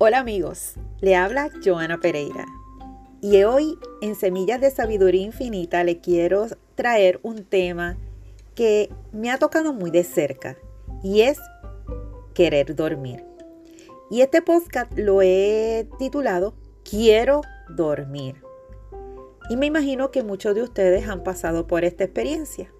Hola amigos, le habla Joana Pereira y hoy en Semillas de Sabiduría Infinita le quiero traer un tema que me ha tocado muy de cerca y es querer dormir. Y este podcast lo he titulado Quiero dormir. Y me imagino que muchos de ustedes han pasado por esta experiencia.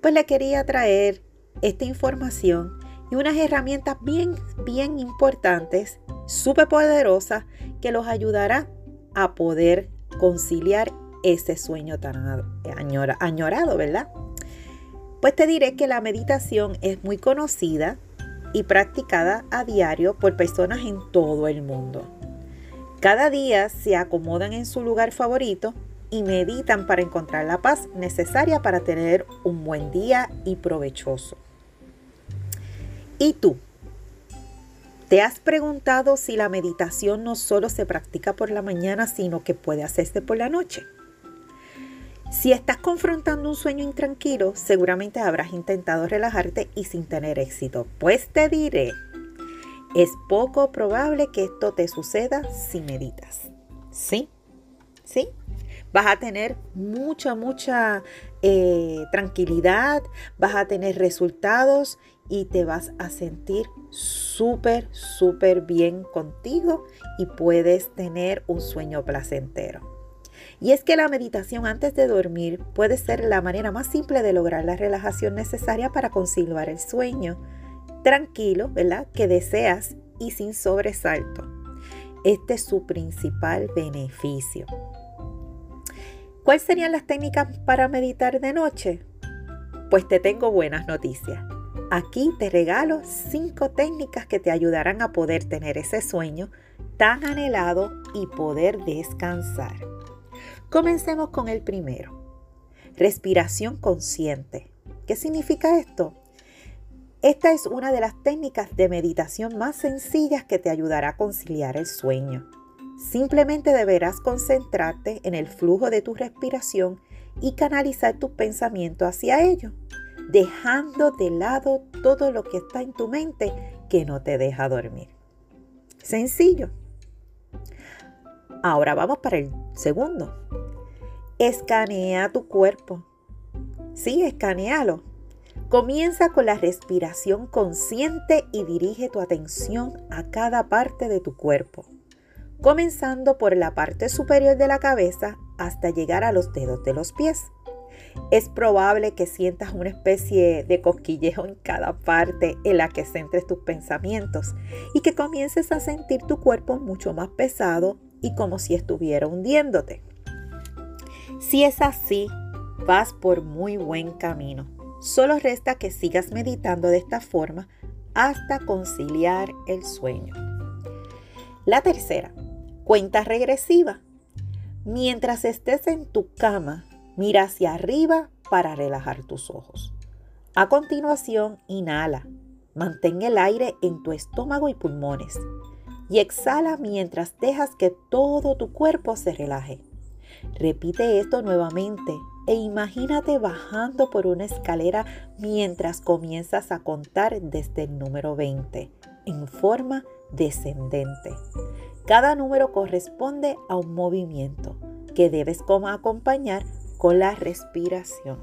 Pues le quería traer esta información y unas herramientas bien, bien importantes súper poderosa que los ayudará a poder conciliar ese sueño tan añorado, ¿verdad? Pues te diré que la meditación es muy conocida y practicada a diario por personas en todo el mundo. Cada día se acomodan en su lugar favorito y meditan para encontrar la paz necesaria para tener un buen día y provechoso. ¿Y tú? ¿Te has preguntado si la meditación no solo se practica por la mañana, sino que puede hacerse por la noche? Si estás confrontando un sueño intranquilo, seguramente habrás intentado relajarte y sin tener éxito. Pues te diré, es poco probable que esto te suceda si meditas. ¿Sí? ¿Sí? Vas a tener mucha, mucha eh, tranquilidad, vas a tener resultados y te vas a sentir súper, súper bien contigo y puedes tener un sueño placentero. Y es que la meditación antes de dormir puede ser la manera más simple de lograr la relajación necesaria para conciliar el sueño tranquilo, ¿verdad? Que deseas y sin sobresalto. Este es su principal beneficio. ¿Cuáles serían las técnicas para meditar de noche? Pues te tengo buenas noticias. Aquí te regalo cinco técnicas que te ayudarán a poder tener ese sueño tan anhelado y poder descansar. Comencemos con el primero. Respiración consciente. ¿Qué significa esto? Esta es una de las técnicas de meditación más sencillas que te ayudará a conciliar el sueño. Simplemente deberás concentrarte en el flujo de tu respiración y canalizar tu pensamiento hacia ello dejando de lado todo lo que está en tu mente que no te deja dormir. Sencillo. Ahora vamos para el segundo. Escanea tu cuerpo. Sí, escanealo. Comienza con la respiración consciente y dirige tu atención a cada parte de tu cuerpo, comenzando por la parte superior de la cabeza hasta llegar a los dedos de los pies. Es probable que sientas una especie de cosquillejo en cada parte en la que centres tus pensamientos y que comiences a sentir tu cuerpo mucho más pesado y como si estuviera hundiéndote. Si es así, vas por muy buen camino. Solo resta que sigas meditando de esta forma hasta conciliar el sueño. La tercera, cuenta regresiva. Mientras estés en tu cama, Mira hacia arriba para relajar tus ojos. A continuación, inhala. Mantén el aire en tu estómago y pulmones. Y exhala mientras dejas que todo tu cuerpo se relaje. Repite esto nuevamente e imagínate bajando por una escalera mientras comienzas a contar desde el número 20 en forma descendente. Cada número corresponde a un movimiento que debes acompañar con la respiración.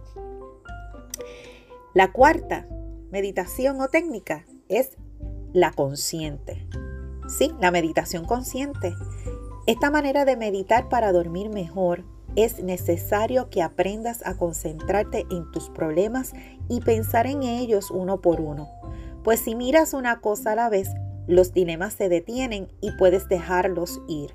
La cuarta meditación o técnica es la consciente. Sí, la meditación consciente. Esta manera de meditar para dormir mejor es necesario que aprendas a concentrarte en tus problemas y pensar en ellos uno por uno. Pues si miras una cosa a la vez, los dilemas se detienen y puedes dejarlos ir.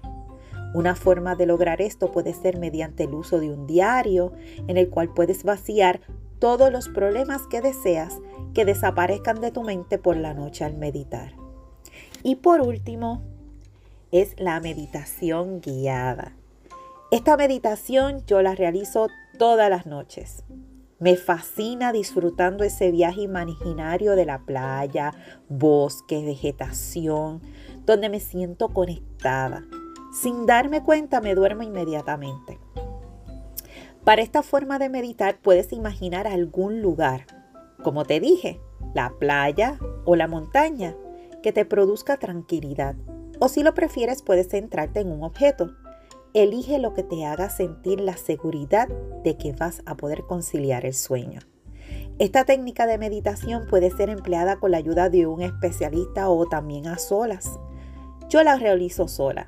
Una forma de lograr esto puede ser mediante el uso de un diario en el cual puedes vaciar todos los problemas que deseas que desaparezcan de tu mente por la noche al meditar. Y por último, es la meditación guiada. Esta meditación yo la realizo todas las noches. Me fascina disfrutando ese viaje imaginario de la playa, bosque, vegetación, donde me siento conectada sin darme cuenta me duermo inmediatamente. Para esta forma de meditar puedes imaginar algún lugar, como te dije, la playa o la montaña, que te produzca tranquilidad. O si lo prefieres, puedes centrarte en un objeto. Elige lo que te haga sentir la seguridad de que vas a poder conciliar el sueño. Esta técnica de meditación puede ser empleada con la ayuda de un especialista o también a solas. Yo la realizo sola,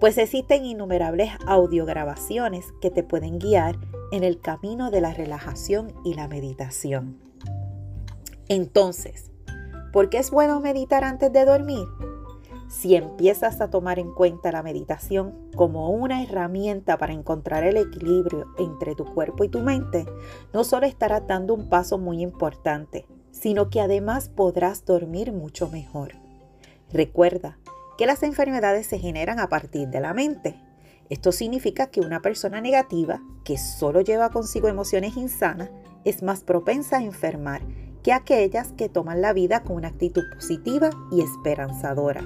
pues existen innumerables audiograbaciones que te pueden guiar en el camino de la relajación y la meditación. Entonces, ¿por qué es bueno meditar antes de dormir? Si empiezas a tomar en cuenta la meditación como una herramienta para encontrar el equilibrio entre tu cuerpo y tu mente, no solo estarás dando un paso muy importante, sino que además podrás dormir mucho mejor. Recuerda que las enfermedades se generan a partir de la mente. Esto significa que una persona negativa, que solo lleva consigo emociones insanas, es más propensa a enfermar que aquellas que toman la vida con una actitud positiva y esperanzadora.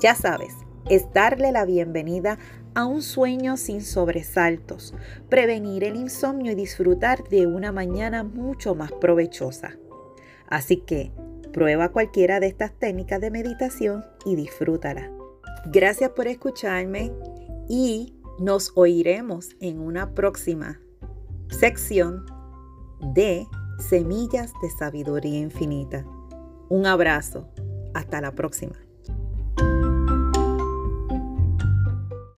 Ya sabes, es darle la bienvenida a un sueño sin sobresaltos, prevenir el insomnio y disfrutar de una mañana mucho más provechosa. Así que prueba cualquiera de estas técnicas de meditación y disfrútala. Gracias por escucharme y nos oiremos en una próxima sección de Semillas de Sabiduría Infinita. Un abrazo. Hasta la próxima.